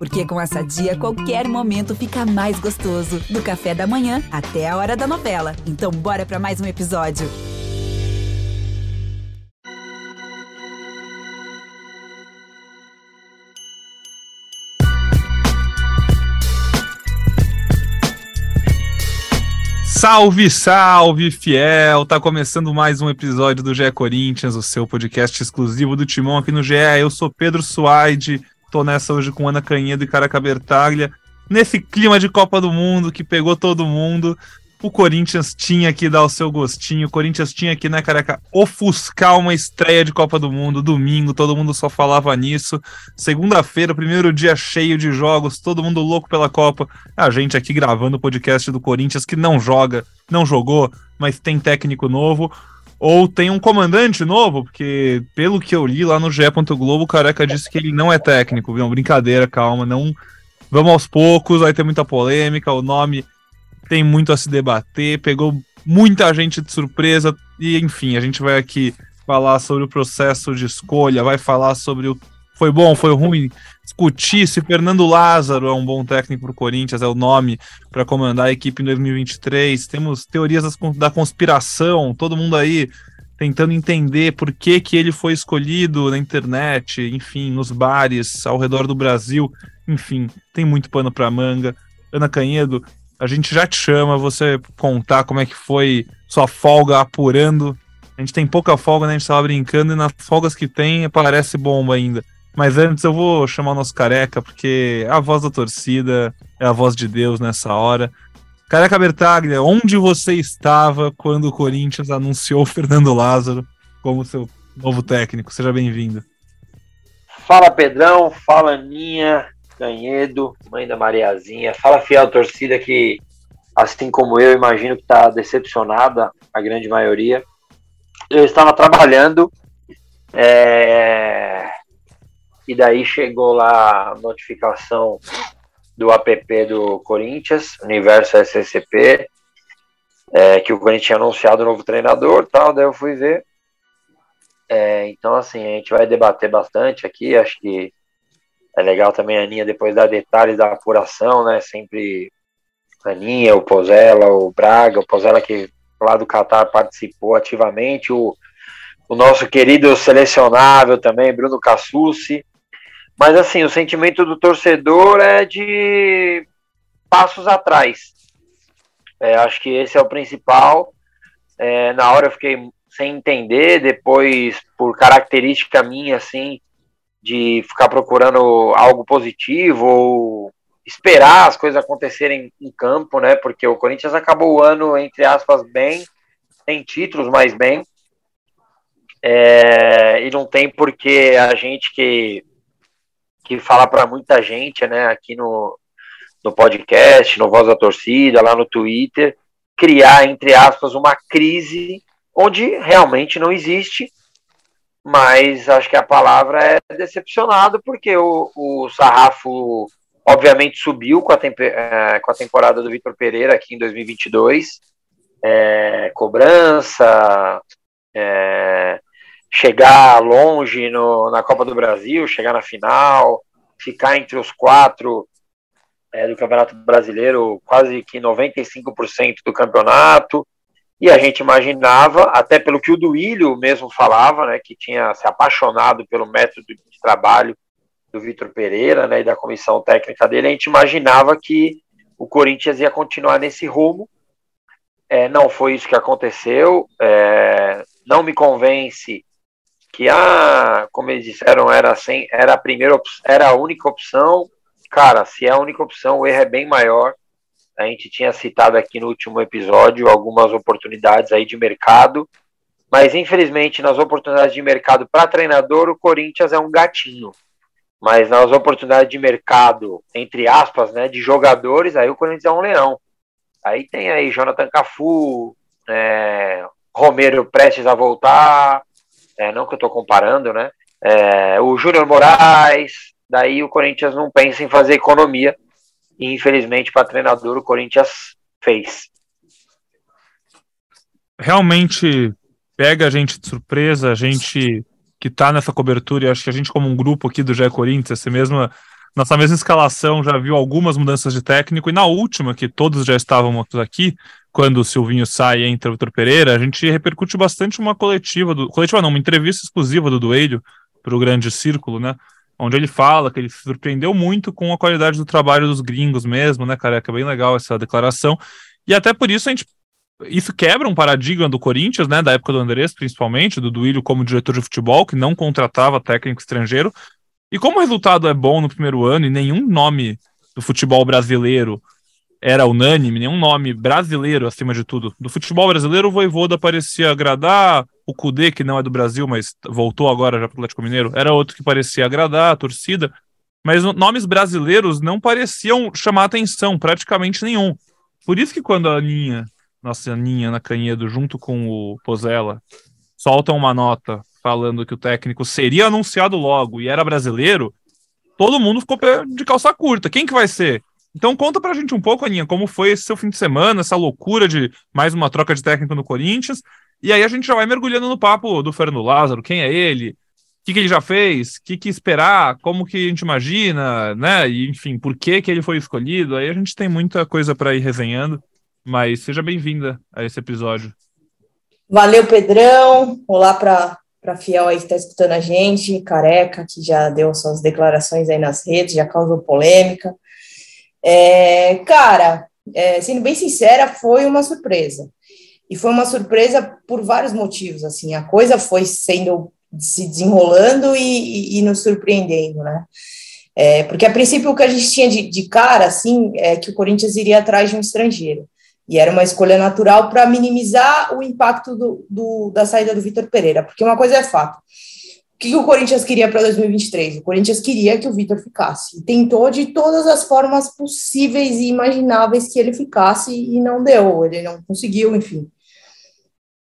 Porque com essa dia, qualquer momento fica mais gostoso. Do café da manhã até a hora da novela. Então, bora para mais um episódio. Salve, salve, fiel! Tá começando mais um episódio do GE Corinthians, o seu podcast exclusivo do Timão aqui no GE. Eu sou Pedro Suaide, tô nessa hoje com Ana Canhedo e Caraca Bertaglia. Nesse clima de Copa do Mundo que pegou todo mundo, o Corinthians tinha que dar o seu gostinho, o Corinthians tinha que, né, careca, ofuscar uma estreia de Copa do Mundo, domingo, todo mundo só falava nisso. Segunda-feira, primeiro dia cheio de jogos, todo mundo louco pela Copa. A gente aqui gravando o podcast do Corinthians que não joga, não jogou, mas tem técnico novo. Ou tem um comandante novo, porque pelo que eu li lá no GE. Globo, o Careca disse que ele não é técnico, viu? Brincadeira, calma, não. Vamos aos poucos, vai ter muita polêmica, o nome tem muito a se debater, pegou muita gente de surpresa e enfim, a gente vai aqui falar sobre o processo de escolha, vai falar sobre o foi bom, foi ruim, discutir se Fernando Lázaro é um bom técnico para o Corinthians, é o nome para comandar a equipe em 2023. Temos teorias da conspiração, todo mundo aí tentando entender por que, que ele foi escolhido na internet, enfim, nos bares ao redor do Brasil. Enfim, tem muito pano para manga. Ana Canhedo, a gente já te chama, você contar como é que foi sua folga apurando. A gente tem pouca folga, né? A gente tava brincando e nas folgas que tem parece bomba ainda. Mas antes eu vou chamar o nosso careca, porque é a voz da torcida, é a voz de Deus nessa hora. Careca Bertaglia, onde você estava quando o Corinthians anunciou o Fernando Lázaro como seu novo técnico? Seja bem-vindo. Fala Pedrão, fala Aninha, Canhedo, mãe da Mariazinha. Fala, fiel torcida, que assim como eu, imagino que está decepcionada, a grande maioria. Eu estava trabalhando é... e daí chegou lá a notificação do app do Corinthians, Universo SCP, é, que o Corinthians tinha anunciado o novo treinador tal, daí eu fui ver. É, então, assim, a gente vai debater bastante aqui, acho que é legal também a Aninha depois dar detalhes da apuração, né? Sempre a Aninha, o Pozella, o Braga, o Pozella que lá do Catar participou ativamente, o, o nosso querido selecionável também, Bruno Cassucci. Mas assim, o sentimento do torcedor é de passos atrás. É, acho que esse é o principal. É, na hora eu fiquei sem entender, depois, por característica minha, assim, de ficar procurando algo positivo ou esperar as coisas acontecerem em campo, né? Porque o Corinthians acabou o ano, entre aspas, bem, tem títulos, mas bem. É, e não tem porque a gente que, que fala para muita gente, né, aqui no, no podcast, no Voz da Torcida, lá no Twitter, criar, entre aspas, uma crise onde realmente não existe, mas acho que a palavra é decepcionado, porque o, o sarrafo obviamente subiu com a, é, com a temporada do Vitor Pereira aqui em 2022, é, cobrança, é, chegar longe no, na Copa do Brasil, chegar na final, ficar entre os quatro é, do Campeonato Brasileiro, quase que 95% do campeonato, e a gente imaginava, até pelo que o Duílio mesmo falava, né, que tinha se apaixonado pelo método de trabalho do Vitor Pereira né, e da comissão técnica dele, a gente imaginava que o Corinthians ia continuar nesse rumo. É, não foi isso que aconteceu. É, não me convence que, ah, como eles disseram, era, sem, era, a primeira, era a única opção. Cara, se é a única opção, o erro é bem maior. A gente tinha citado aqui no último episódio algumas oportunidades aí de mercado, mas infelizmente nas oportunidades de mercado para treinador, o Corinthians é um gatinho. Mas nas oportunidades de mercado, entre aspas, né, de jogadores, aí o Corinthians é um leão. Aí tem aí Jonathan Cafu, é, Romero prestes a voltar, é, não que eu estou comparando, né? É, o Júnior Moraes, daí o Corinthians não pensa em fazer economia e infelizmente para treinador o Corinthians fez. Realmente pega a gente de surpresa, a gente que está nessa cobertura, e acho que a gente como um grupo aqui do GE Corinthians, você mesma nossa mesma escalação já viu algumas mudanças de técnico, e na última, que todos já estávamos aqui, quando o Silvinho sai e entra o Vitor Pereira, a gente repercute bastante uma coletiva, do, coletiva não, uma entrevista exclusiva do Duelho para o Grande Círculo, né? Onde ele fala que ele se surpreendeu muito com a qualidade do trabalho dos gringos mesmo, né, careca? Bem legal essa declaração. E até por isso a gente. Isso quebra um paradigma do Corinthians, né? Da época do Andrés, principalmente, do Duílio como diretor de futebol, que não contratava técnico estrangeiro. E como o resultado é bom no primeiro ano e nenhum nome do futebol brasileiro era unânime, nenhum nome brasileiro acima de tudo. Do futebol brasileiro, o Voivoda parecia agradar, o Cudê, que não é do Brasil, mas voltou agora já para o Atlético Mineiro, era outro que parecia agradar a torcida, mas nomes brasileiros não pareciam chamar atenção, praticamente nenhum. Por isso que quando a Aninha, nossa Aninha Ana Canhedo, junto com o Pozella, soltam uma nota falando que o técnico seria anunciado logo e era brasileiro, todo mundo ficou de calça curta. Quem que vai ser? Então conta pra gente um pouco, Aninha, como foi esse seu fim de semana, essa loucura de mais uma troca de técnico no Corinthians. E aí a gente já vai mergulhando no papo do Fernando Lázaro, quem é ele, o que, que ele já fez, o que, que esperar, como que a gente imagina, né? E, enfim, por que, que ele foi escolhido. Aí a gente tem muita coisa para ir resenhando, mas seja bem-vinda a esse episódio. Valeu, Pedrão. Olá para para fiel aí que está escutando a gente, careca, que já deu suas declarações aí nas redes, já causou polêmica. É, cara, é, sendo bem sincera, foi uma surpresa. E foi uma surpresa por vários motivos, assim, a coisa foi sendo, se desenrolando e, e, e nos surpreendendo, né? É, porque a princípio o que a gente tinha de, de cara, assim, é que o Corinthians iria atrás de um estrangeiro. E era uma escolha natural para minimizar o impacto do, do, da saída do Vitor Pereira, porque uma coisa é fato, que, que o Corinthians queria para 2023? O Corinthians queria que o Vitor ficasse. E tentou de todas as formas possíveis e imagináveis que ele ficasse e não deu, ele não conseguiu, enfim.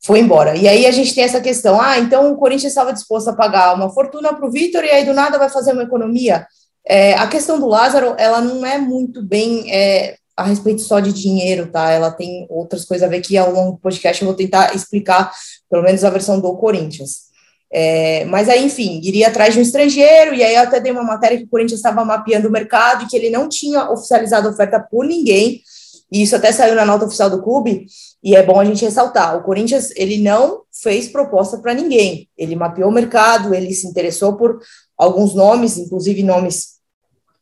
Foi embora. E aí a gente tem essa questão: ah, então o Corinthians estava disposto a pagar uma fortuna para o Vitor e aí do nada vai fazer uma economia. É, a questão do Lázaro, ela não é muito bem é, a respeito só de dinheiro, tá? Ela tem outras coisas a ver que ao longo do podcast eu vou tentar explicar, pelo menos a versão do Corinthians. É, mas aí, enfim, iria atrás de um estrangeiro, e aí eu até dei uma matéria que o Corinthians estava mapeando o mercado e que ele não tinha oficializado oferta por ninguém, e isso até saiu na nota oficial do clube, e é bom a gente ressaltar, o Corinthians, ele não fez proposta para ninguém, ele mapeou o mercado, ele se interessou por alguns nomes, inclusive nomes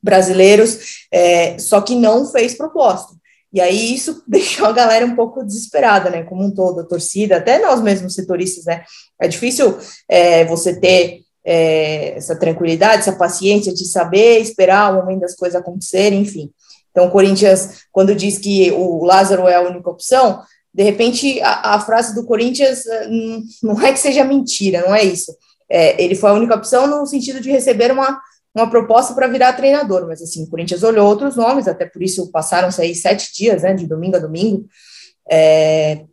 brasileiros, é, só que não fez proposta. E aí isso deixou a galera um pouco desesperada, né? Como um todo, a torcida, até nós mesmos setoristas, né? É difícil é, você ter é, essa tranquilidade, essa paciência de saber esperar o momento das coisas acontecerem, enfim. Então, o Corinthians, quando diz que o Lázaro é a única opção, de repente a, a frase do Corinthians eh, não é que seja mentira, não é isso. É, ele foi a única opção no sentido de receber uma uma proposta para virar treinador, mas assim, o Corinthians olhou outros nomes, até por isso passaram-se aí sete dias, né, de domingo a domingo, é,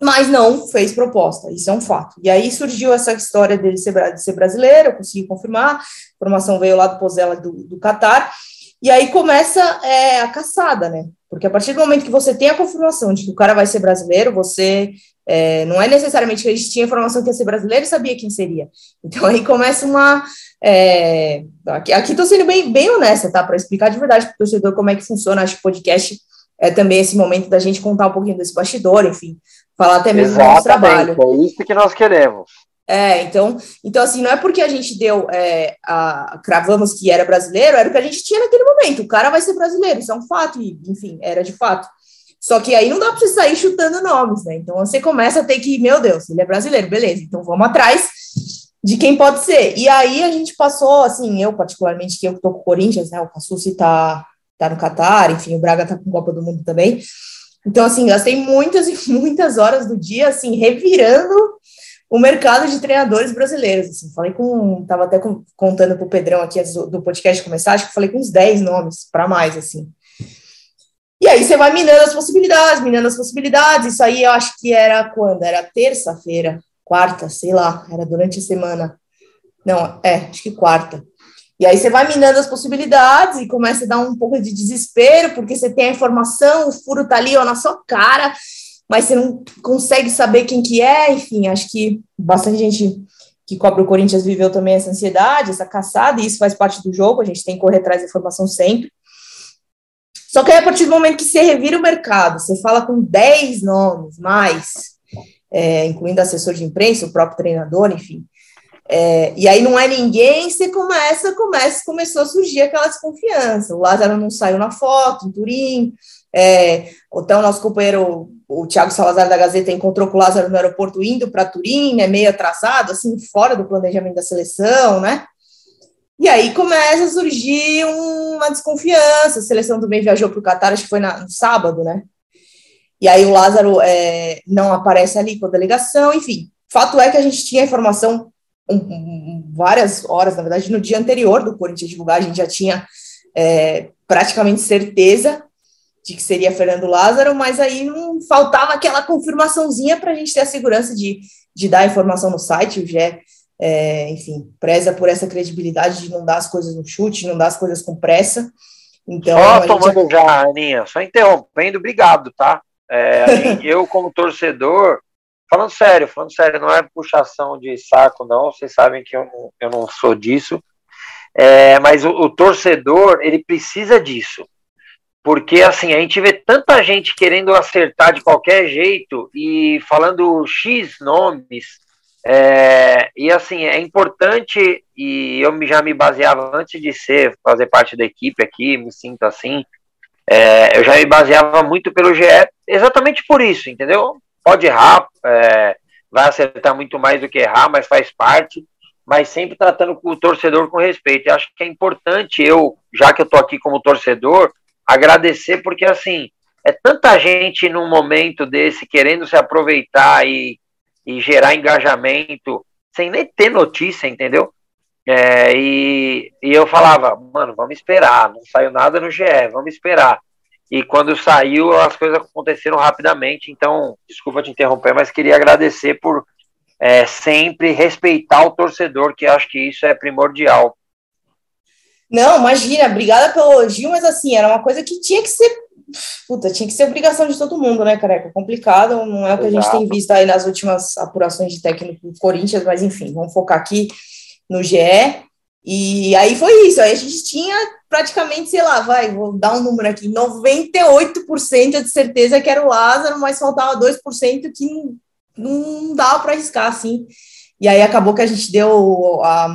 mas não fez proposta, isso é um fato. E aí surgiu essa história dele ser, de ser brasileiro, eu consegui confirmar, a informação veio lá do Pozella do, do Catar, e aí começa é, a caçada, né? Porque a partir do momento que você tem a confirmação de que o cara vai ser brasileiro, você é, não é necessariamente que a gente tinha informação que ia ser brasileiro e sabia quem seria. Então aí começa uma. É, aqui, estou sendo bem, bem honesta, tá? Para explicar de verdade para o torcedor como é que funciona. Acho que o podcast é também esse momento da gente contar um pouquinho desse bastidor, enfim, falar até mesmo do nosso trabalho. É isso que nós queremos. É, então, então assim, não é porque a gente deu, é, a, cravamos que era brasileiro, era o que a gente tinha naquele momento. O cara vai ser brasileiro, isso é um fato, e, enfim, era de fato. Só que aí não dá para você sair chutando nomes, né? Então você começa a ter que, meu Deus, ele é brasileiro, beleza, então vamos atrás de quem pode ser. E aí a gente passou, assim, eu particularmente, que eu tô com o Corinthians, né? O Cassucci tá, tá no Catar, enfim, o Braga tá com Copa do Mundo também. Então, assim, gastei muitas e muitas horas do dia, assim, revirando o mercado de treinadores brasileiros. Assim, falei com, tava até com, contando pro Pedrão aqui do, do podcast começar, acho que falei com uns 10 nomes para mais, assim. E aí você vai minando as possibilidades, minando as possibilidades. Isso aí eu acho que era quando? Era terça-feira, quarta, sei lá, era durante a semana. Não, é, acho que quarta. E aí você vai minando as possibilidades e começa a dar um pouco de desespero, porque você tem a informação, o furo tá ali ó, na sua cara, mas você não consegue saber quem que é, enfim, acho que bastante gente que cobre o Corinthians viveu também essa ansiedade, essa caçada, e isso faz parte do jogo, a gente tem que correr atrás da informação sempre. Só que aí, a partir do momento que você revira o mercado, você fala com 10 nomes mais, é, incluindo assessor de imprensa, o próprio treinador, enfim, é, e aí não é ninguém, você começa, começa, começou a surgir aquela desconfiança. O Lázaro não saiu na foto, em Turim. É, então, nosso companheiro, o Thiago Salazar da Gazeta, encontrou com o Lázaro no aeroporto indo para Turim, né, meio atrasado, assim, fora do planejamento da seleção, né? E aí começa a surgir uma desconfiança. A seleção também viajou para o Catar, acho que foi na, no sábado, né? E aí o Lázaro é, não aparece ali com a delegação, enfim. Fato é que a gente tinha informação um, várias horas, na verdade, no dia anterior do Corinthians divulgar, a gente já tinha é, praticamente certeza de que seria Fernando Lázaro, mas aí não faltava aquela confirmaçãozinha para a gente ter a segurança de, de dar a informação no site. O Gé, é, enfim, preza por essa credibilidade de não dar as coisas no chute, não dar as coisas com pressa. Então, só tomando já... já, Aninha, só interrompendo, obrigado, tá? É, eu, como torcedor, Falando sério, falando sério, não é puxação de saco, não. Vocês sabem que eu não, eu não sou disso. É, mas o, o, torcedor, ele precisa disso. Porque, assim, a gente vê tanta gente querendo acertar de qualquer jeito e falando X nomes. É, e, assim, é importante, e eu já me baseava antes de ser, fazer parte da equipe aqui, me sinto assim. É, eu já me baseava muito pelo GE, exatamente por isso, entendeu? pode errar, é, vai acertar muito mais do que errar, mas faz parte, mas sempre tratando o torcedor com respeito. Eu acho que é importante eu, já que eu tô aqui como torcedor, agradecer, porque assim, é tanta gente num momento desse querendo se aproveitar e, e gerar engajamento, sem nem ter notícia, entendeu? É, e, e eu falava, mano, vamos esperar, não saiu nada no GE, vamos esperar. E quando saiu, as coisas aconteceram rapidamente. Então, desculpa te interromper, mas queria agradecer por é, sempre respeitar o torcedor, que acho que isso é primordial. Não, imagina, obrigada pelo elogio, mas assim, era uma coisa que tinha que ser. Puta, tinha que ser obrigação de todo mundo, né, careca? Complicado, não é o que Exato. a gente tem visto aí nas últimas apurações de técnico do Corinthians, mas enfim, vamos focar aqui no GE. E aí foi isso, aí a gente tinha praticamente, sei lá, vai, vou dar um número aqui, 98% de certeza que era o Lázaro, mas faltava 2% que não, não dava para arriscar, assim. E aí acabou que a gente deu a,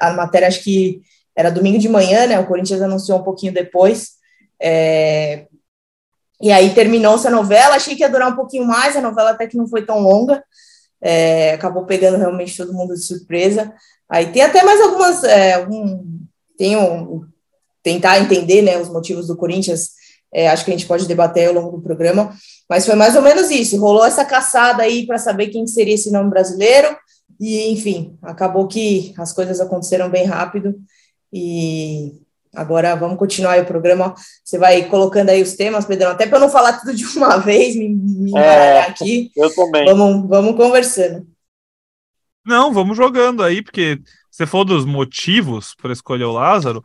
a matéria, acho que era domingo de manhã, né, o Corinthians anunciou um pouquinho depois, é, e aí terminou-se a novela, achei que ia durar um pouquinho mais, a novela até que não foi tão longa, é, acabou pegando realmente todo mundo de surpresa, Aí tem até mais algumas, é, tem um, tentar entender, né, os motivos do Corinthians, é, acho que a gente pode debater ao longo do programa, mas foi mais ou menos isso, rolou essa caçada aí para saber quem seria esse nome brasileiro, e enfim, acabou que as coisas aconteceram bem rápido, e agora vamos continuar o programa, você vai colocando aí os temas, Pedrão, até para eu não falar tudo de uma vez, me, me é, aqui, eu também. Vamos, vamos conversando. Não, vamos jogando aí, porque você falou dos motivos para escolher o Lázaro,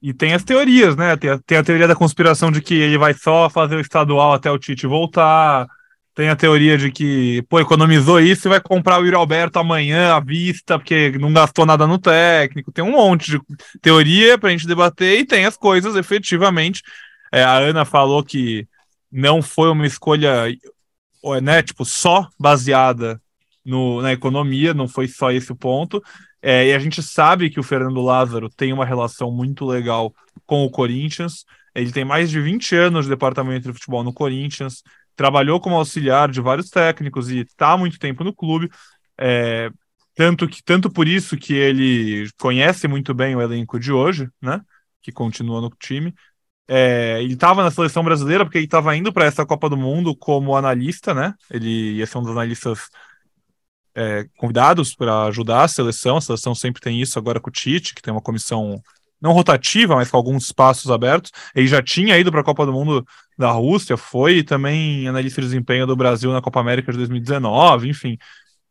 e tem as teorias, né? Tem a, tem a, teoria da conspiração de que ele vai só fazer o estadual até o Tite voltar. Tem a teoria de que, pô, economizou isso e vai comprar o Yuri Alberto amanhã à vista, porque não gastou nada no técnico. Tem um monte de teoria pra gente debater e tem as coisas efetivamente. É, a Ana falou que não foi uma escolha, né, tipo, só baseada no, na economia, não foi só esse o ponto. É, e a gente sabe que o Fernando Lázaro tem uma relação muito legal com o Corinthians. Ele tem mais de 20 anos de departamento de futebol no Corinthians, trabalhou como auxiliar de vários técnicos e está há muito tempo no clube. É, tanto que tanto por isso que ele conhece muito bem o elenco de hoje, né? Que continua no time. É, ele estava na seleção brasileira porque ele estava indo para essa Copa do Mundo como analista, né? Ele ia ser um dos analistas é, convidados para ajudar a seleção. A seleção sempre tem isso agora com o Tite, que tem uma comissão não rotativa, mas com alguns espaços abertos. Ele já tinha ido para a Copa do Mundo da Rússia, foi também analista de desempenho do Brasil na Copa América de 2019, enfim.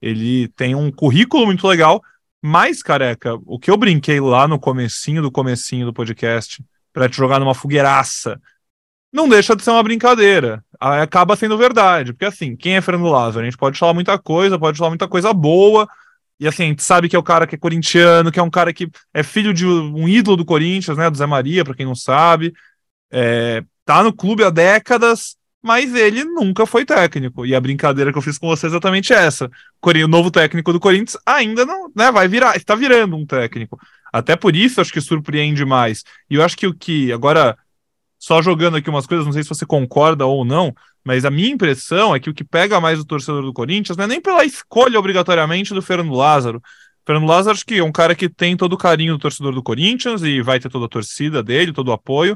Ele tem um currículo muito legal, mas, careca, o que eu brinquei lá no comecinho do comecinho do podcast para te jogar numa fogueiraça não deixa de ser uma brincadeira. Acaba sendo verdade. Porque assim, quem é Fernando Lázaro? A gente pode falar muita coisa, pode falar muita coisa boa, E assim, a gente sabe que é o cara que é corintiano, que é um cara que é filho de um ídolo do Corinthians, né? Do Zé Maria, para quem não sabe. É, tá no clube há décadas, mas ele nunca foi técnico. E a brincadeira que eu fiz com você é exatamente essa. O novo técnico do Corinthians ainda não, né? Vai virar, está virando um técnico. Até por isso acho que surpreende mais. E eu acho que o que agora só jogando aqui umas coisas, não sei se você concorda ou não, mas a minha impressão é que o que pega mais o torcedor do Corinthians não é nem pela escolha obrigatoriamente do Fernando Lázaro. Fernando Lázaro acho que é um cara que tem todo o carinho do torcedor do Corinthians e vai ter toda a torcida dele, todo o apoio.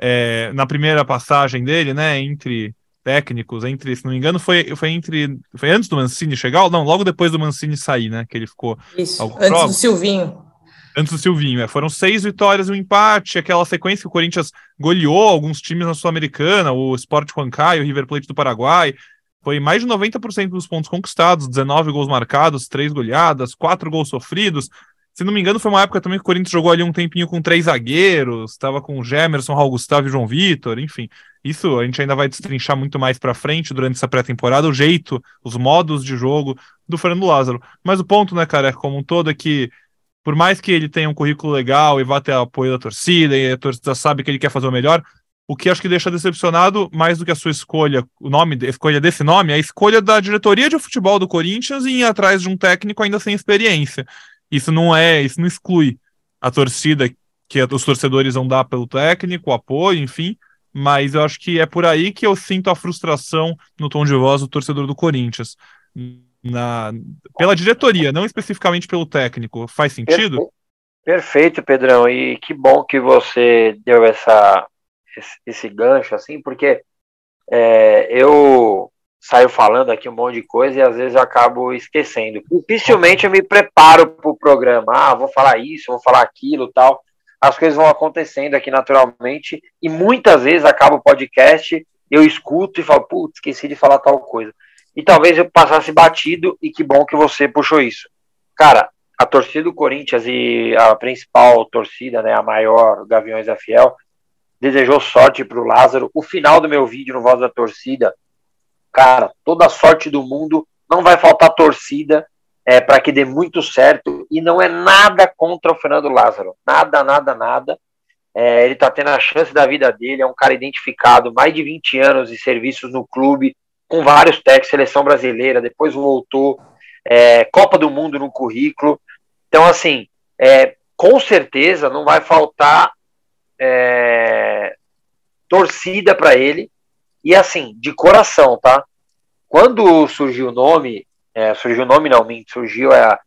É, na primeira passagem dele, né, entre técnicos, entre, se não me engano, foi, foi entre. Foi antes do Mancini chegar? Não, logo depois do Mancini sair, né? Que ele ficou. Isso, antes do Silvinho. Antes do Silvinho, é, foram seis vitórias e um empate, aquela sequência que o Corinthians goleou alguns times na Sul-Americana, o Sport Huancayo, o River Plate do Paraguai, foi mais de 90% dos pontos conquistados, 19 gols marcados, 3 goleadas, 4 gols sofridos. Se não me engano, foi uma época também que o Corinthians jogou ali um tempinho com três zagueiros, estava com Gemerson, Raul Gustavo e João Vitor, enfim. Isso a gente ainda vai destrinchar muito mais para frente durante essa pré-temporada, o jeito, os modos de jogo do Fernando Lázaro. Mas o ponto, né, cara, como um todo é que por mais que ele tenha um currículo legal e vá ter apoio da torcida, e a torcida sabe que ele quer fazer o melhor, o que acho que deixa decepcionado, mais do que a sua escolha, o nome, a escolha desse nome, é a escolha da diretoria de futebol do Corinthians em ir atrás de um técnico ainda sem experiência. Isso não é, isso não exclui a torcida que os torcedores vão dar pelo técnico, o apoio, enfim, mas eu acho que é por aí que eu sinto a frustração no tom de voz do torcedor do Corinthians na, pela diretoria, não especificamente pelo técnico. Faz sentido? Perfeito, Pedrão. E que bom que você deu essa, esse gancho, assim, porque é, eu saio falando aqui um monte de coisa e às vezes eu acabo esquecendo. Dificilmente eu me preparo para o programa. Ah, vou falar isso, vou falar aquilo tal. As coisas vão acontecendo aqui naturalmente e muitas vezes acaba o podcast, eu escuto e falo, putz, esqueci de falar tal coisa e talvez eu passasse batido, e que bom que você puxou isso. Cara, a torcida do Corinthians e a principal torcida, né, a maior, Gaviões da Fiel, desejou sorte para o Lázaro. O final do meu vídeo no Voz da Torcida, cara, toda a sorte do mundo, não vai faltar torcida é, para que dê muito certo, e não é nada contra o Fernando Lázaro, nada, nada, nada. É, ele está tendo a chance da vida dele, é um cara identificado, mais de 20 anos de serviços no clube, com vários técnicos, seleção brasileira, depois voltou, é, Copa do Mundo no currículo. Então, assim, é, com certeza não vai faltar é, torcida para ele. E assim, de coração, tá? Quando surgiu o nome, é, surgiu o nome não, surgiu a,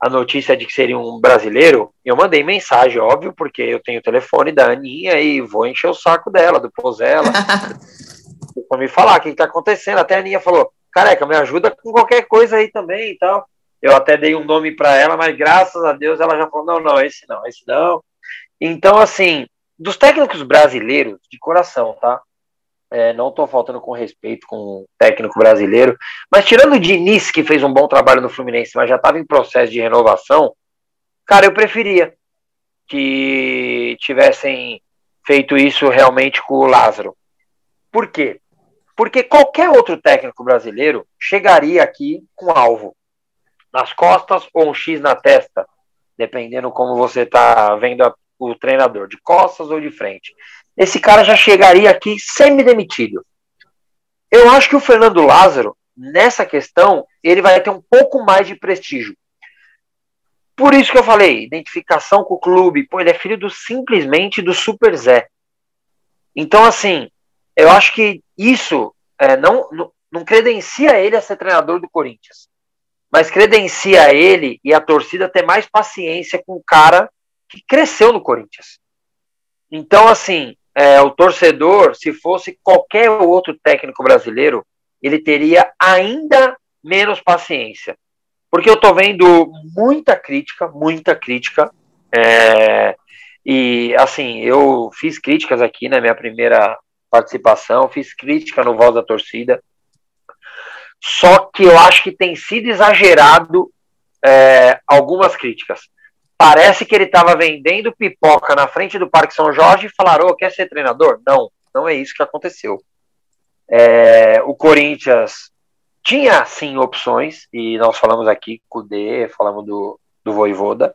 a notícia de que seria um brasileiro, eu mandei mensagem, óbvio, porque eu tenho o telefone da Aninha e vou encher o saco dela, do Pozella. para me falar o que está acontecendo. Até a Aninha falou, careca, me ajuda com qualquer coisa aí também e tal. Eu até dei um nome para ela, mas graças a Deus ela já falou, não, não, esse não, esse não. Então, assim, dos técnicos brasileiros, de coração, tá? É, não estou faltando com respeito com o técnico brasileiro, mas tirando o Diniz, que fez um bom trabalho no Fluminense, mas já estava em processo de renovação, cara, eu preferia que tivessem feito isso realmente com o Lázaro. Por quê? Porque qualquer outro técnico brasileiro chegaria aqui com alvo nas costas ou um X na testa, dependendo como você está vendo a, o treinador, de costas ou de frente. Esse cara já chegaria aqui semi-demitido. Eu acho que o Fernando Lázaro, nessa questão, ele vai ter um pouco mais de prestígio. Por isso que eu falei, identificação com o clube, pô, ele é filho do simplesmente do Super Zé. Então, assim, eu acho que isso é, não, não, não credencia ele a ser treinador do Corinthians, mas credencia ele e a torcida ter mais paciência com o cara que cresceu no Corinthians. Então, assim, é, o torcedor, se fosse qualquer outro técnico brasileiro, ele teria ainda menos paciência. Porque eu tô vendo muita crítica, muita crítica. É, e, assim, eu fiz críticas aqui na minha primeira participação, fiz crítica no Voz da Torcida. Só que eu acho que tem sido exagerado é, algumas críticas. Parece que ele estava vendendo pipoca na frente do Parque São Jorge e falaram: oh, quer ser treinador? Não, não é isso que aconteceu. É, o Corinthians tinha sim opções, e nós falamos aqui com o D, falamos do, do Voivoda.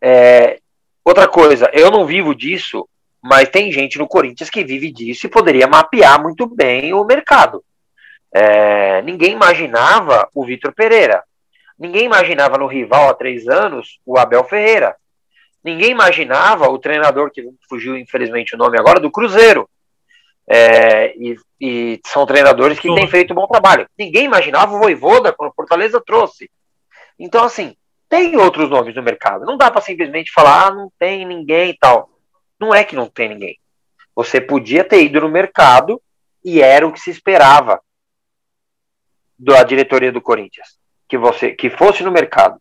É, outra coisa, eu não vivo disso, mas tem gente no Corinthians que vive disso e poderia mapear muito bem o mercado. É, ninguém imaginava o Vitor Pereira. Ninguém imaginava no rival há três anos o Abel Ferreira. Ninguém imaginava o treinador, que fugiu infelizmente o nome agora, do Cruzeiro. É, e, e, são treinadores que têm feito um bom trabalho. Ninguém imaginava o Voivoda quando o Fortaleza trouxe. Então, assim, tem outros nomes no mercado. Não dá para simplesmente falar, ah, não tem ninguém e tal. Não é que não tem ninguém. Você podia ter ido no mercado e era o que se esperava da diretoria do Corinthians, que você que fosse no mercado.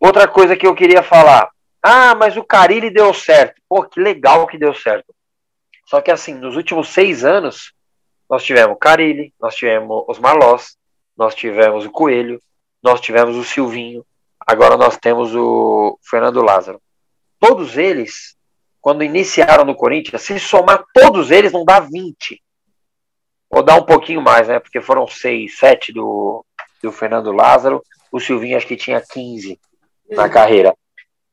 Outra coisa que eu queria falar, ah, mas o Carilli deu certo. Pô, que legal que deu certo. Só que assim, nos últimos seis anos, nós tivemos Carilli, nós tivemos os Malós, nós tivemos o Coelho, nós tivemos o Silvinho, agora nós temos o Fernando Lázaro. Todos eles quando iniciaram no Corinthians, se somar todos eles, não dá 20. Ou dá um pouquinho mais, né? Porque foram 6, 7 do, do Fernando Lázaro. O Silvinho acho que tinha 15 na carreira.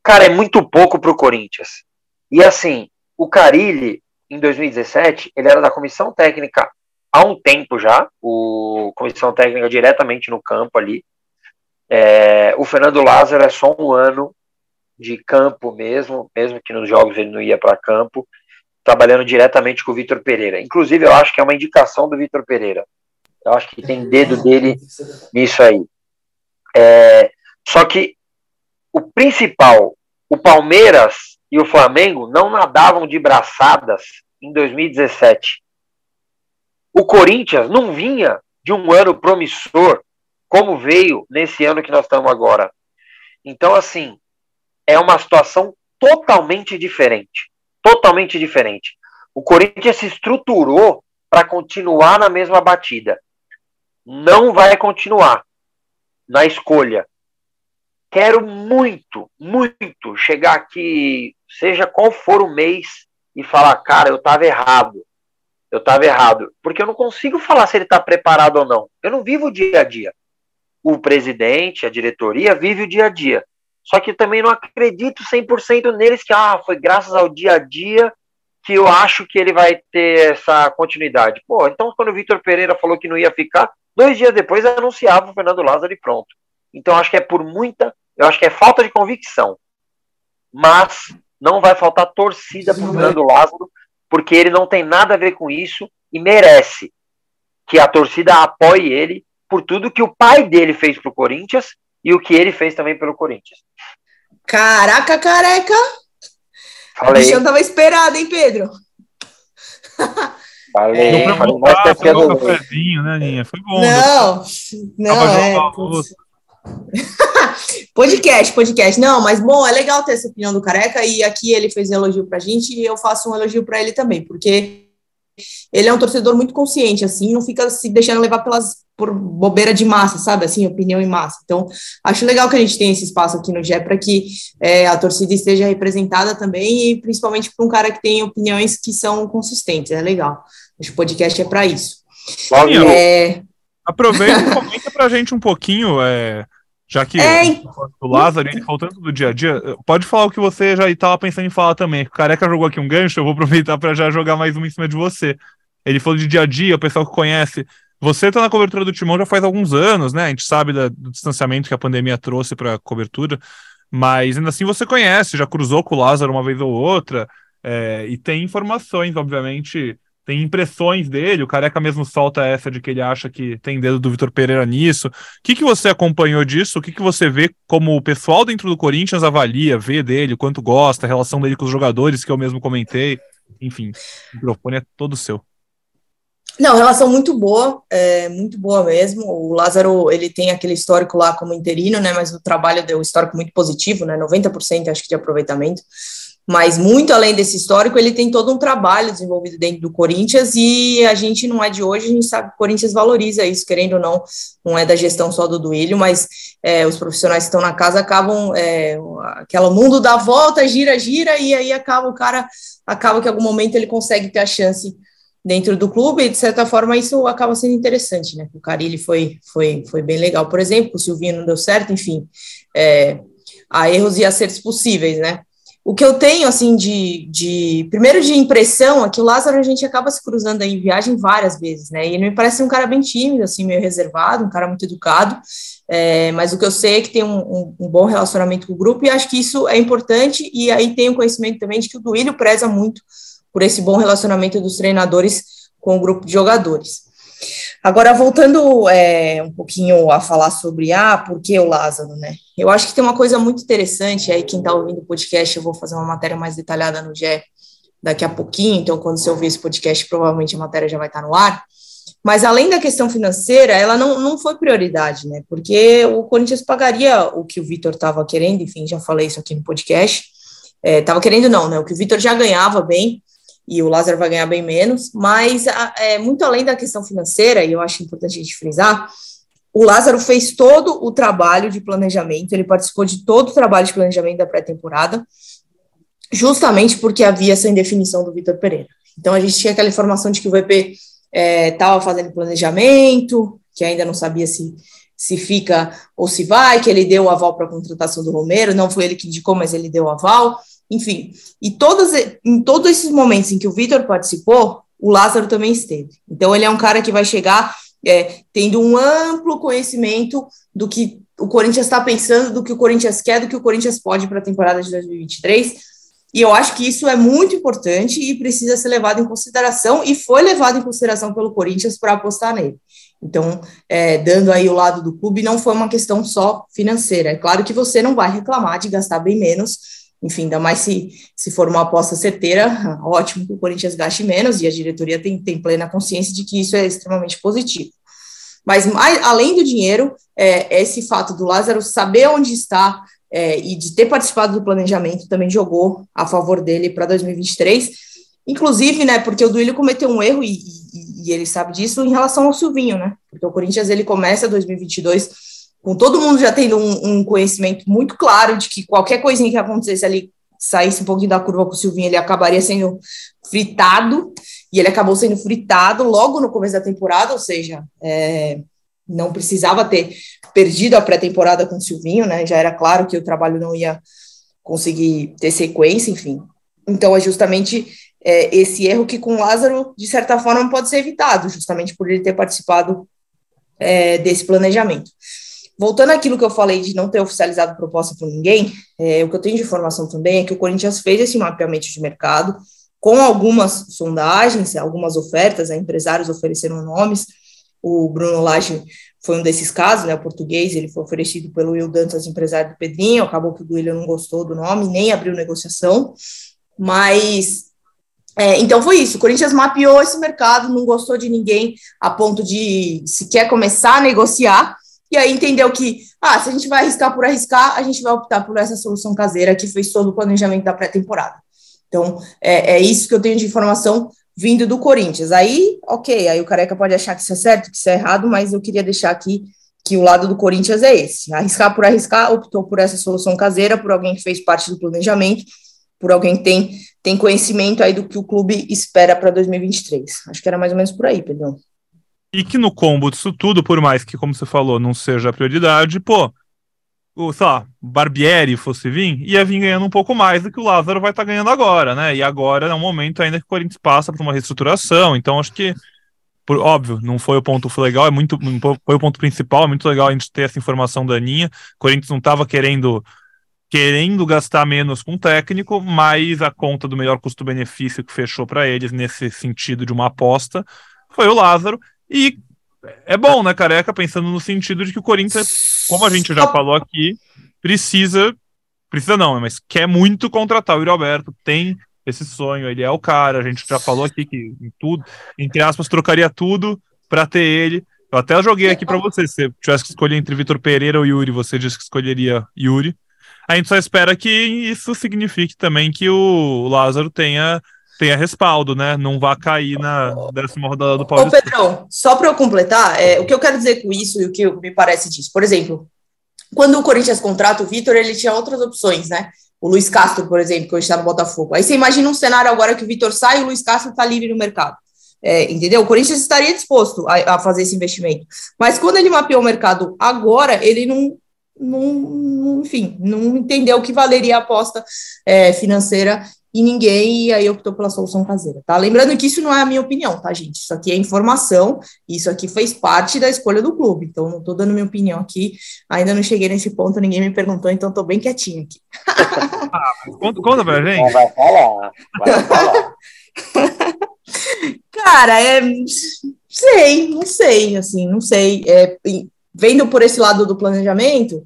Cara, é muito pouco pro Corinthians. E assim, o Carilli, em 2017, ele era da comissão técnica há um tempo já, o comissão técnica diretamente no campo ali. É, o Fernando Lázaro é só um ano de campo mesmo, mesmo que nos jogos ele não ia para campo, trabalhando diretamente com o Vitor Pereira. Inclusive, eu acho que é uma indicação do Vitor Pereira. Eu acho que tem dedo dele nisso aí. É, só que o principal, o Palmeiras e o Flamengo não nadavam de braçadas em 2017. O Corinthians não vinha de um ano promissor como veio nesse ano que nós estamos agora. Então, assim, é uma situação totalmente diferente. Totalmente diferente. O Corinthians se estruturou para continuar na mesma batida. Não vai continuar na escolha. Quero muito, muito chegar aqui, seja qual for o mês, e falar, cara, eu estava errado. Eu estava errado. Porque eu não consigo falar se ele está preparado ou não. Eu não vivo o dia a dia. O presidente, a diretoria, vive o dia a dia. Só que também não acredito 100% neles que ah, foi graças ao dia a dia que eu acho que ele vai ter essa continuidade. Pô, então quando o Vitor Pereira falou que não ia ficar, dois dias depois anunciava o Fernando Lázaro e pronto. Então acho que é por muita, eu acho que é falta de convicção. Mas não vai faltar torcida para o Fernando Lázaro, porque ele não tem nada a ver com isso e merece que a torcida apoie ele por tudo que o pai dele fez para o Corinthians e o que ele fez também pelo Corinthians. Caraca, careca! Falei. O bichão tava esperado, hein, Pedro? Falei, Não falei mais foi um cafezinho, né, Ninha? Foi bom. Não, não, Tava é. podcast, podcast. Não, mas bom, é legal ter essa opinião do Careca e aqui ele fez um elogio pra gente e eu faço um elogio pra ele também, porque ele é um torcedor muito consciente, assim, não fica se deixando levar pelas por bobeira de massa, sabe? Assim, opinião em massa. Então, acho legal que a gente tenha esse espaço aqui no GE para que é, a torcida esteja representada também e principalmente para um cara que tem opiniões que são consistentes. É legal. Acho que o podcast é para isso. Ninha, É, Aproveita e comenta pra gente um pouquinho, é, já que É. o Lázaro, ele falou tanto do dia a dia, pode falar o que você já estava pensando em falar também. O Careca jogou aqui um gancho, eu vou aproveitar para já jogar mais uma em cima de você. Ele falou de dia a dia, o pessoal que conhece. Você tá na cobertura do Timão já faz alguns anos, né? A gente sabe da- do distanciamento que a pandemia trouxe para a cobertura, mas ainda assim você conhece, já cruzou com o Lázaro uma vez ou outra, é, e tem informações, obviamente, tem impressões dele. O Careca mesmo solta essa de que ele acha que tem dedo do Vitor Pereira nisso. O que, que você acompanhou disso? O que, que você vê como o pessoal dentro do Corinthians avalia, vê dele, quanto gosta, a relação dele com os jogadores que eu mesmo comentei? Enfim, o microfone é todo seu. Não, relação muito boa, é, muito boa mesmo. O Lázaro, ele tem aquele histórico lá como interino, né? Mas o trabalho deu um histórico muito positivo, né? 90% acho que de aproveitamento. Mas muito além desse histórico, ele tem todo um trabalho desenvolvido dentro do Corinthians e a gente não é de hoje, a gente sabe que o Corinthians valoriza isso, querendo ou não, não é da gestão só do Duílio, mas é, os profissionais que estão na casa acabam, é, aquela mundo dá volta, gira, gira, e aí acaba o cara, acaba que em algum momento ele consegue ter a chance dentro do clube, e de certa forma isso acaba sendo interessante, né? O Carilli foi, foi, foi bem legal, por exemplo, o Silvinho não deu certo, enfim, é, há erros e acertos possíveis, né? O que eu tenho, assim, de, de primeiro de impressão é que o Lázaro a gente acaba se cruzando aí em viagem várias vezes, né? E ele me parece um cara bem tímido, assim, meio reservado, um cara muito educado, é, mas o que eu sei é que tem um, um, um, bom relacionamento com o grupo e acho que isso é importante. E aí tem o conhecimento também de que o Duílio preza muito por esse bom relacionamento dos treinadores com o grupo de jogadores. Agora, voltando é, um pouquinho a falar sobre, ah, por que o Lázaro, né? Eu acho que tem uma coisa muito interessante, aí quem está ouvindo o podcast, eu vou fazer uma matéria mais detalhada no GE daqui a pouquinho, então quando você ouvir esse podcast, provavelmente a matéria já vai estar no ar. Mas além da questão financeira, ela não, não foi prioridade, né? Porque o Corinthians pagaria o que o Vitor estava querendo, enfim, já falei isso aqui no podcast. Estava é, querendo não, né? O que o Vitor já ganhava bem, e o Lázaro vai ganhar bem menos, mas é, muito além da questão financeira, e eu acho importante a gente frisar, o Lázaro fez todo o trabalho de planejamento, ele participou de todo o trabalho de planejamento da pré-temporada, justamente porque havia essa indefinição do Vitor Pereira. Então a gente tinha aquela informação de que o VP estava é, fazendo planejamento, que ainda não sabia se, se fica ou se vai, que ele deu o aval para a contratação do Romero, não foi ele que indicou, mas ele deu o aval enfim, e todos, em todos esses momentos em que o Vitor participou, o Lázaro também esteve. Então, ele é um cara que vai chegar é, tendo um amplo conhecimento do que o Corinthians está pensando, do que o Corinthians quer, do que o Corinthians pode para a temporada de 2023. E eu acho que isso é muito importante e precisa ser levado em consideração, e foi levado em consideração pelo Corinthians para apostar nele. Então, é, dando aí o lado do clube, não foi uma questão só financeira. É claro que você não vai reclamar de gastar bem menos enfim, ainda mais se, se for uma aposta certeira, ótimo que o Corinthians gaste menos, e a diretoria tem, tem plena consciência de que isso é extremamente positivo. Mas, mais, além do dinheiro, é, esse fato do Lázaro saber onde está é, e de ter participado do planejamento também jogou a favor dele para 2023. Inclusive, né, porque o Duílio cometeu um erro, e, e, e, ele sabe disso, em relação ao Silvinho, né? Porque o Corinthians ele começa 2022 com todo mundo já tendo um, um, conhecimento muito claro de que qualquer coisinha que acontecesse ali, saísse um pouquinho da curva com o Silvinho, ele acabaria sendo fritado, e ele acabou sendo fritado logo no começo da temporada, ou seja, é, não precisava ter perdido a pré-temporada com o Silvinho, né? Já era claro que o trabalho não ia conseguir ter sequência, enfim. Então é justamente é, esse erro que com o Lázaro, de certa forma, pode ser evitado, justamente por ele ter participado é, desse planejamento. Voltando àquilo que eu falei de não ter oficializado proposta por ninguém, é, o que eu tenho de informação também é que o Corinthians fez esse mapeamento de mercado com algumas sondagens, algumas ofertas, né, empresários ofereceram nomes, o Bruno Lage foi um desses casos, né, o português, ele foi oferecido pelo Will Dantas, empresário do Pedrinho, acabou que o Duílio não gostou do nome, nem abriu negociação, mas, é, então foi isso, o Corinthians mapeou esse mercado, não gostou de ninguém a ponto de sequer começar a negociar, e aí entendeu que, ah, se a gente vai arriscar por arriscar, a gente vai optar por essa solução caseira que fez todo o planejamento da pré-temporada. Então, é, é isso que eu tenho de informação vindo do Corinthians. Aí, ok, aí o Careca pode achar que isso é certo, que isso é errado, mas eu queria deixar aqui que o lado do Corinthians é esse. Arriscar por arriscar, optou por essa solução caseira, por alguém que fez parte do planejamento, por alguém que tem, tem conhecimento aí do que o clube espera para 2023. Acho que era mais ou menos por aí, Pedro. E que no combo disso tudo, por mais que, como você falou, não seja a prioridade, pô, o, sei lá, Barbieri fosse vir, ia vir ganhando um pouco mais do que o Lázaro vai estar tá ganhando agora, né? E agora é um momento ainda que o Corinthians passa por uma reestruturação, então acho que, por, óbvio, não foi o ponto legal, é muito, foi o ponto principal, é muito legal a gente ter essa informação da Aninha. O Corinthians não estava querendo querendo gastar menos com o técnico, mas a conta do melhor custo-benefício que fechou para eles nesse sentido de uma aposta foi o Lázaro. E é bom, né, careca, pensando no sentido de que o Corinthians, como a gente já falou aqui, precisa. Precisa não, mas quer muito contratar o Yuri Alberto, tem esse sonho, ele é o cara, a gente já falou aqui que em tudo, entre aspas, trocaria tudo para ter ele. Eu até joguei aqui para você, se você tivesse que escolher entre Vitor Pereira ou Yuri, você disse que escolheria Yuri. A gente só espera que isso signifique também que o Lázaro tenha tenha respaldo, né? Não vá cair na décima rodada do Paulista. Ô, Pedrão, só para eu completar, é, o que eu quero dizer com isso e o que me parece disso. Por exemplo, quando o Corinthians contrata o Vitor, ele tinha outras opções, né? O Luiz Castro, por exemplo, que hoje está no Botafogo. Aí você imagina um cenário agora que o Vitor sai e o Luiz Castro está livre no mercado. É, entendeu? O Corinthians estaria disposto a, a, fazer esse investimento. Mas quando ele mapeou o mercado agora, ele não, não enfim, não entendeu que valeria a aposta é, financeira e ninguém, e aí optou pela solução caseira, tá? Lembrando que isso não é a minha opinião, tá, gente? Isso aqui é informação, isso aqui fez parte da escolha do clube, então não tô dando minha opinião aqui, ainda não cheguei nesse ponto, ninguém me perguntou, então tô bem quietinho aqui. ah, conta, conta pra gente. Vai falar, vai falar. Cara, é. Sei, não sei, assim, não sei. É, vendo por esse lado do planejamento,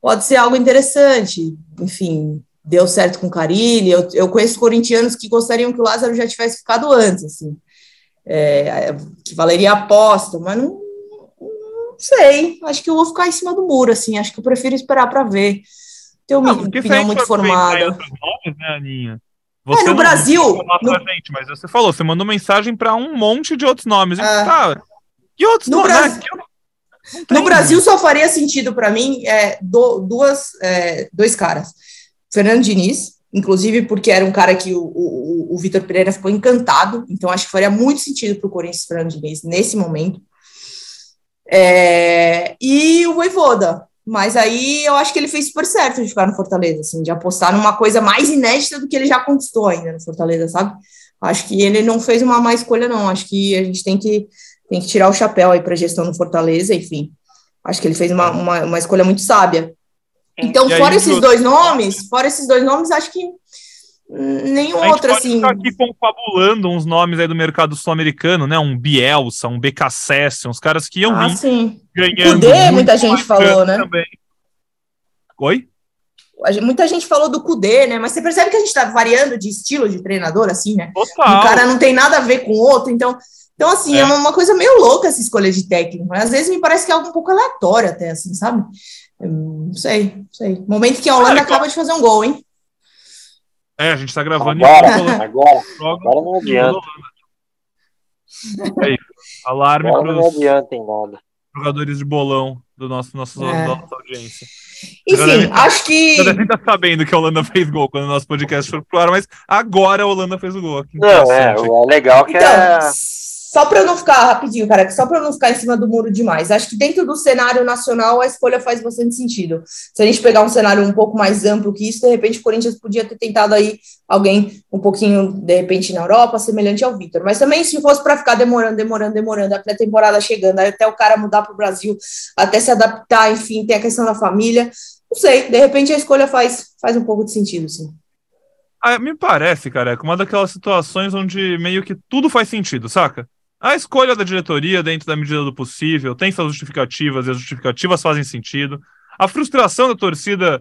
pode ser algo interessante. Enfim, deu certo com o Carilli. Eu, eu conheço corintianos que gostariam que o Lázaro já tivesse ficado antes, assim, é, que valeria a aposta, mas não, não, sei. Acho que eu vou ficar em cima do muro, assim. Acho que eu prefiro esperar para ver. Ter uma não, opinião muito formada. Nomes, né, Aninha? Você é, no Brasil. No... Gente, mas você falou, você mandou mensagem para um monte de outros nomes. É. Tá. E outros no nomes? Brasil... Né? No Brasil só faria sentido para mim é, do, duas, é, dois caras. Fernando Diniz, inclusive porque era um cara que o, o, o Vitor Pereira ficou encantado, então acho que faria muito sentido para o Corinthians Fernando Diniz nesse momento. É, e o Voivoda, mas aí eu acho que ele fez super certo de ficar no Fortaleza, assim, de apostar numa coisa mais inédita do que ele já conquistou ainda no Fortaleza, sabe? Acho que ele não fez uma má escolha, não. Acho que a gente tem que, tem que tirar o chapéu aí para a gestão no Fortaleza, enfim. Acho que ele fez uma, uma, uma escolha muito sábia. Então, fora esses dois nomes, fora esses dois nomes, acho que nenhum outro pode assim. Ficar aqui confabulando uns nomes aí do mercado sul-americano, né? Um Bielsa, um BKSS, uns caras que iam ah, vir sim. ganhando. Cudê, muita gente falou, né? Também. Oi? Muita gente falou do Cudê, né? Mas você percebe que a gente tá variando de estilo de treinador, assim, né? Total. O cara não tem nada a ver com o outro, então. Então, assim, é. é uma coisa meio louca essa escolha de técnico. Às vezes me parece que é algo um pouco aleatório, até, assim, sabe? Não sei, sei. Momento que a Holanda acaba de fazer um gol, hein? É, a gente tá gravando agora, agora, agora, agora não adianta. É isso. Alarme para os jogadores de bolão do nosso, nosso é. da nossa audiência. Enfim, tá, acho que. Você deve estar sabendo que a Holanda fez gol quando o nosso podcast foi pro ar, mas agora a Holanda fez o gol. Não, é, é legal que então, é só para não ficar rapidinho, cara, só para não ficar em cima do muro demais. Acho que dentro do cenário nacional a escolha faz bastante sentido. Se a gente pegar um cenário um pouco mais amplo que isso, de repente o Corinthians podia ter tentado aí alguém um pouquinho, de repente, na Europa, semelhante ao Vitor. Mas também, se fosse para ficar demorando, demorando, demorando, até a temporada chegando, até o cara mudar para o Brasil, até se adaptar, enfim, tem a questão da família. Não sei, de repente a escolha faz, faz um pouco de sentido, sim. Ah, me parece, cara, é uma daquelas situações onde meio que tudo faz sentido, saca? A escolha da diretoria, dentro da medida do possível, tem suas justificativas e as justificativas fazem sentido. A frustração da torcida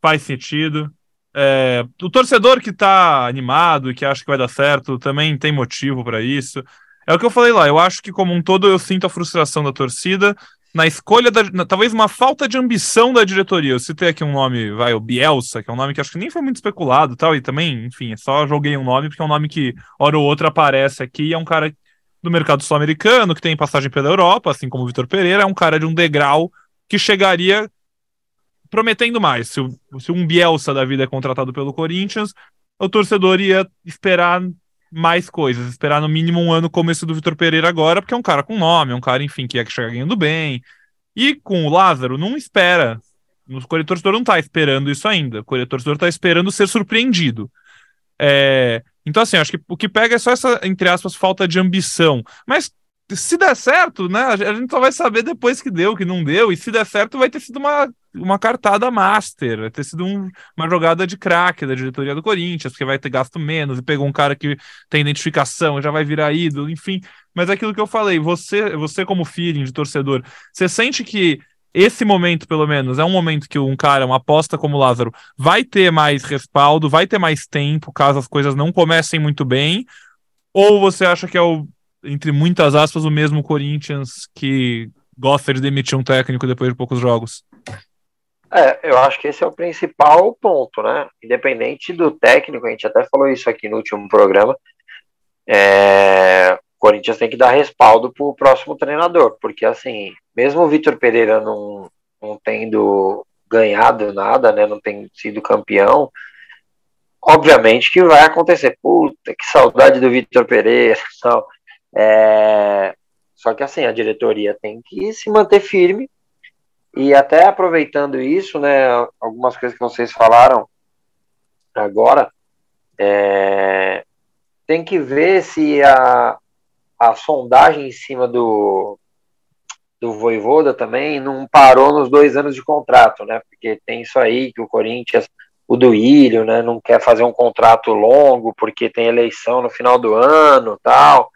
faz sentido. É, o torcedor que está animado e que acha que vai dar certo também tem motivo para isso. É o que eu falei lá. Eu acho que, como um todo, eu sinto a frustração da torcida na escolha da. Na, talvez uma falta de ambição da diretoria. Eu citei aqui um nome, vai, o Bielsa, que é um nome que acho que nem foi muito especulado tal, e também, enfim, só joguei um nome, porque é um nome que, hora ou outra, aparece aqui e é um cara do mercado sul-americano, que tem passagem pela Europa, assim como o Vitor Pereira, é um cara de um degrau que chegaria prometendo mais. Se, se um Bielsa da vida é contratado pelo Corinthians, o torcedor ia esperar mais coisas, esperar no mínimo um ano como esse do Vitor Pereira agora, porque é um cara com nome, é um cara, enfim, que é que chega ganhando bem. E com o Lázaro, não espera. O torcedor não tá esperando isso ainda. O torcedor tá esperando ser surpreendido. É, então, assim, acho que o que pega é só essa, entre aspas, falta de ambição. Mas se der certo, né? A gente só vai saber depois que deu, que não deu. E se der certo, vai ter sido uma, uma cartada master, vai ter sido um, uma jogada de craque da diretoria do Corinthians, porque vai ter gasto menos e pegou um cara que tem identificação, já vai virar ídolo, enfim. Mas é aquilo que eu falei, você, você como feeling de torcedor, você sente que esse momento, pelo menos, é um momento que um cara, uma aposta como Lázaro, vai ter mais respaldo, vai ter mais tempo, caso as coisas não comecem muito bem? Ou você acha que é o, entre muitas aspas, o mesmo Corinthians que gosta de demitir um técnico depois de poucos jogos? É, eu acho que esse é o principal ponto, né? Independente do técnico, a gente até falou isso aqui no último programa. É, Corinthians tem que dar respaldo para o próximo treinador, porque assim, mesmo o Vitor Pereira não, não tendo ganhado nada, né, não tem sido campeão, obviamente que vai acontecer. Puta, que saudade do Vitor Pereira. Só, é, só que assim, a diretoria tem que se manter firme. E até aproveitando isso, né, algumas coisas que vocês falaram agora, é, tem que ver se a, a sondagem em cima do, do Voivoda também não parou nos dois anos de contrato, né? Porque tem isso aí que o Corinthians, o Duílio, né, não quer fazer um contrato longo porque tem eleição no final do ano tal.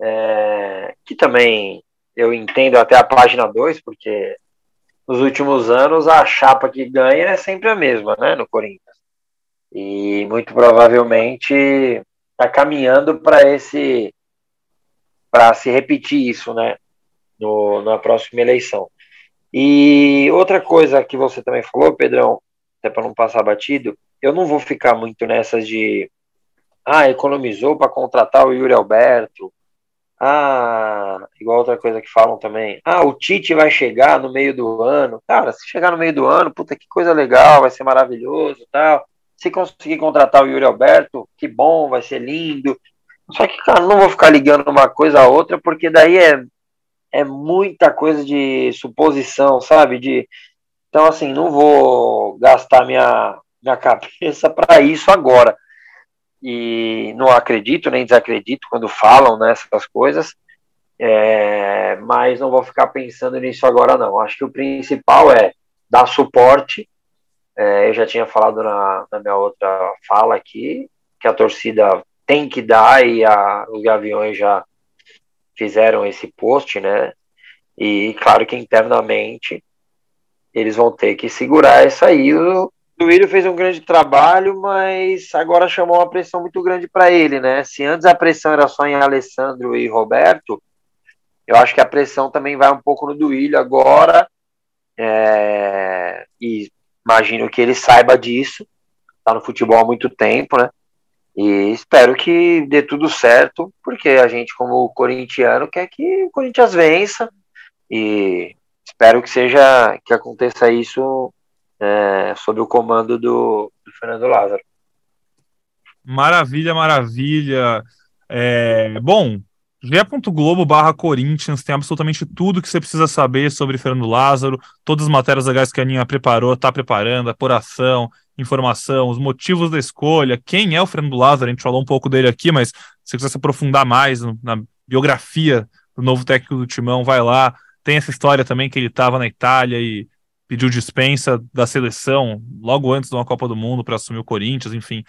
É, que também eu entendo até a página 2, porque nos últimos anos a chapa que ganha é sempre a mesma, né, no Corinthians. E muito provavelmente está caminhando para esse para se repetir isso, né, no, na próxima eleição. E outra coisa que você também falou, Pedrão, até para não passar batido, eu não vou ficar muito nessas de ah, economizou para contratar o Yuri Alberto. Ah, igual outra coisa que falam também. Ah, o Tite vai chegar no meio do ano. Cara, se chegar no meio do ano, puta que coisa legal, vai ser maravilhoso, tal. Se conseguir contratar o Yuri Alberto, que bom, vai ser lindo. Só que, cara, não vou ficar ligando uma coisa a outra, porque daí é, é muita coisa de suposição, sabe? De, então, assim, não vou gastar minha, minha cabeça para isso agora. E não acredito nem desacredito quando falam nessas coisas, é, mas não vou ficar pensando nisso agora, não. Acho que o principal é dar suporte é, eu já tinha falado na, na, minha outra fala aqui que a torcida tem que dar e a, os Gaviões já fizeram esse post, né? E claro que internamente eles vão ter que segurar essa aí. O Duílio fez um grande trabalho, mas agora chamou uma pressão muito grande para ele, né? Se antes a pressão era só em Alessandro e Roberto, eu acho que a pressão também vai um pouco no Duílio agora. É, e Imagino que ele saiba disso, está no futebol há muito tempo, né? E espero que dê tudo certo, porque a gente, como corintiano, quer que o Corinthians vença e espero que seja que aconteça isso é, sob o comando do, do Fernando Lázaro. Maravilha, maravilha. É, bom, ge.globo barra Corinthians tem absolutamente tudo que você precisa saber sobre Fernando Lázaro, todas as matérias legais que a Aninha preparou, está preparando, apuração, informação, os motivos da escolha, quem é o Fernando Lázaro, a gente falou um pouco dele aqui, mas se você quiser se aprofundar mais na biografia do novo técnico do Timão, vai lá, tem essa história também que ele estava na Itália e pediu dispensa da seleção logo antes de uma Copa do Mundo para assumir o Corinthians, enfim,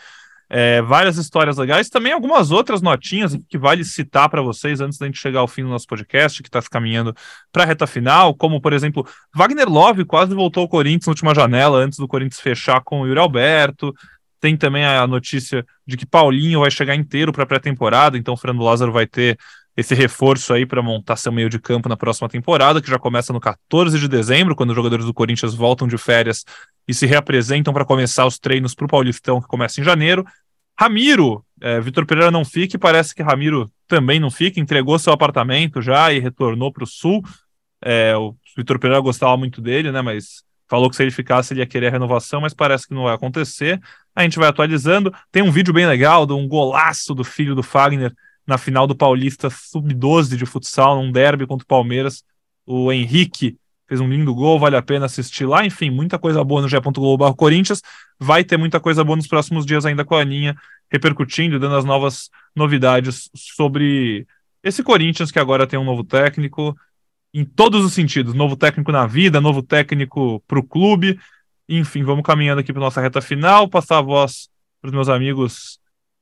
é, várias histórias legais, também algumas outras notinhas que vale citar para vocês antes da gente chegar ao fim do nosso podcast, que está caminhando para a reta final, como, por exemplo, Wagner Love quase voltou ao Corinthians na última janela, antes do Corinthians fechar com o Yuri Alberto. Tem também a notícia de que Paulinho vai chegar inteiro para a pré-temporada, então o Fernando Lázaro vai ter esse reforço aí para montar seu meio de campo na próxima temporada, que já começa no 14 de dezembro, quando os jogadores do Corinthians voltam de férias e se reapresentam para começar os treinos para o Paulistão, que começa em janeiro. Ramiro, é, Vitor Pereira não fica, e parece que Ramiro também não fica, entregou seu apartamento já e retornou para o Sul. É, o Vitor Pereira gostava muito dele, né? Mas falou que se ele ficasse ele ia querer a renovação, mas parece que não vai acontecer. A gente vai atualizando. Tem um vídeo bem legal de um golaço do filho do Fagner na final do Paulista Sub-12 de futsal, num derby contra o Palmeiras. O Henrique fez um lindo gol, vale a pena assistir lá. Enfim, muita coisa boa no G.Globo Corinthians. Vai ter muita coisa boa nos próximos dias ainda com a Aninha, repercutindo, dando as novas novidades sobre esse Corinthians que agora tem um novo técnico, em todos os sentidos. Novo técnico na vida, novo técnico para o clube. Enfim, vamos caminhando aqui para nossa reta final, passar a voz para os meus amigos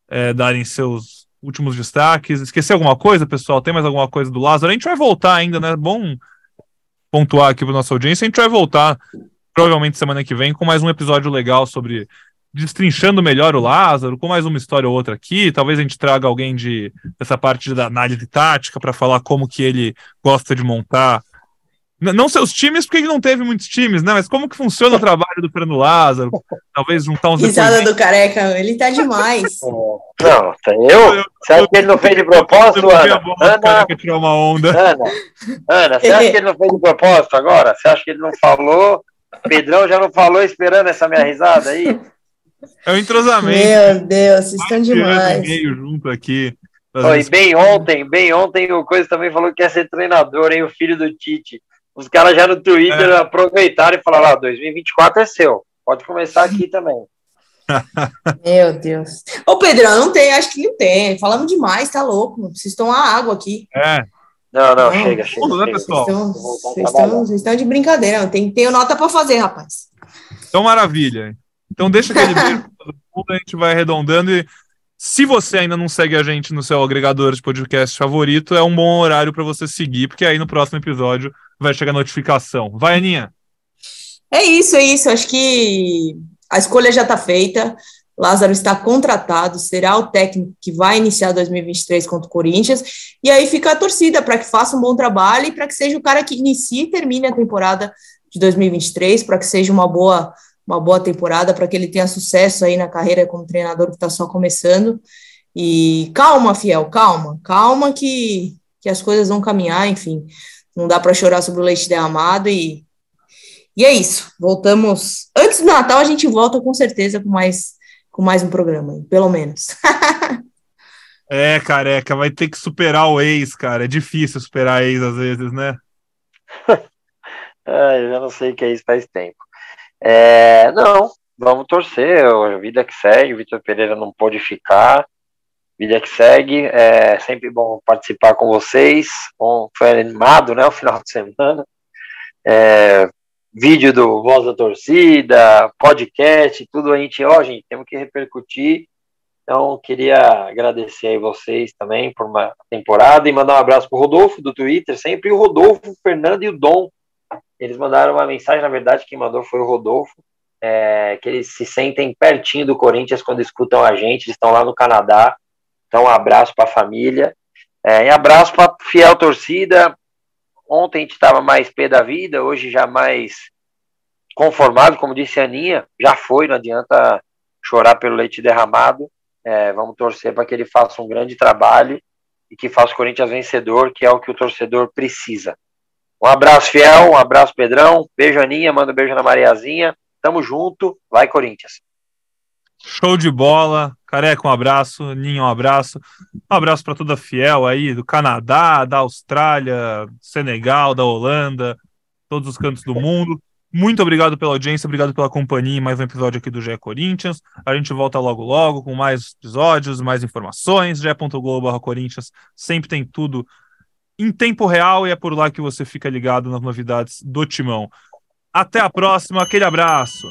é, darem seus últimos destaques. Esquecer alguma coisa, pessoal? Tem mais alguma coisa do Lázaro? A gente vai voltar ainda, né? Bom pontuar aqui para nossa audiência. A gente vai voltar, provavelmente semana que vem, com mais um episódio legal sobre destrinchando melhor o Lázaro, com mais uma história ou outra aqui. Talvez a gente traga alguém de dessa parte da análise tática para falar como que ele gosta de montar não seus times, porque ele não teve muitos times, né? Mas como que funciona o trabalho do Fernando Lázaro? Talvez juntar uns. Risada do careca, ele tá demais. Não, eu? Você acha que ele não fez de propósito, Ana? Ana, tirar uma onda. Ana, Ana, você acha que ele não fez de propósito agora? Você acha que ele não falou? Pedrão já não falou esperando essa minha risada aí? É o entrosamento. Meu Deus, vocês estão demais. Meio junto aqui. Oi, bem ontem, bem ontem o Coisa também falou que ia ser treinador, hein? O filho do Tite. Os caras já no Twitter é. aproveitaram e falaram: ah, 2024 é seu. Pode começar aqui também. Meu Deus. Ô, Pedrão, não tem, acho que não tem. Falamos demais, tá louco. Vocês estão a água aqui. É. Não, não, não chega, chega. Tudo, né, pessoal? Vocês estão, vocês estão de brincadeira. Tem, tem nota para fazer, rapaz. Então, maravilha. Então, deixa aquele beijo a gente vai arredondando e se você ainda não segue a gente no seu agregador de podcast favorito, é um bom horário para você seguir, porque aí no próximo episódio vai chegar notificação. Vai, Aninha? É isso, é isso. Acho que a escolha já está feita. Lázaro está contratado, será o técnico que vai iniciar 2023 contra o Corinthians. E aí fica a torcida para que faça um bom trabalho e para que seja o cara que inicie e termine a temporada de 2023, para que seja uma boa uma boa temporada para que ele tenha sucesso aí na carreira como treinador que está só começando. E calma, fiel, calma, calma que, que as coisas vão caminhar, enfim. Não dá para chorar sobre o leite derramado e e é isso. Voltamos antes do Natal a gente volta com certeza com mais com mais um programa, pelo menos. é, careca, vai ter que superar o ex, cara. É difícil superar ex às vezes, né? ah, eu já não sei o que é isso faz tempo. É, não, vamos torcer, vida que segue, Vitor Pereira não pôde ficar, vida que segue, é sempre bom participar com vocês, bom, foi animado, né, o final de semana, é, vídeo do Voz da Torcida, podcast, tudo a gente, ó, gente, temos que repercutir, então queria agradecer aí vocês também por uma temporada e mandar um abraço pro Rodolfo do Twitter, sempre o Rodolfo, o Fernando e o Dom, eles mandaram uma mensagem, na verdade, quem mandou foi o Rodolfo, é, que eles se sentem pertinho do Corinthians quando escutam a gente, eles estão lá no Canadá. Então, um abraço para a família. É, e abraço para fiel torcida. Ontem a gente estava mais pé da vida, hoje já mais conformado, como disse a Aninha, já foi, não adianta chorar pelo leite derramado. É, vamos torcer para que ele faça um grande trabalho e que faça o Corinthians vencedor, que é o que o torcedor precisa. Um abraço, Fiel, um abraço, Pedrão. Beijo, Aninha, manda um beijo na Mariazinha. Tamo junto. Vai, Corinthians. Show de bola. Careca, um abraço. Ninho, um abraço. Um abraço para toda Fiel aí, do Canadá, da Austrália, Senegal, da Holanda, todos os cantos do mundo. Muito obrigado pela audiência, obrigado pela companhia mais um episódio aqui do GE Corinthians. A gente volta logo logo com mais episódios, mais informações. ge.globo Corinthians sempre tem tudo em tempo real e é por lá que você fica ligado nas novidades do Timão. Até a próxima, aquele abraço.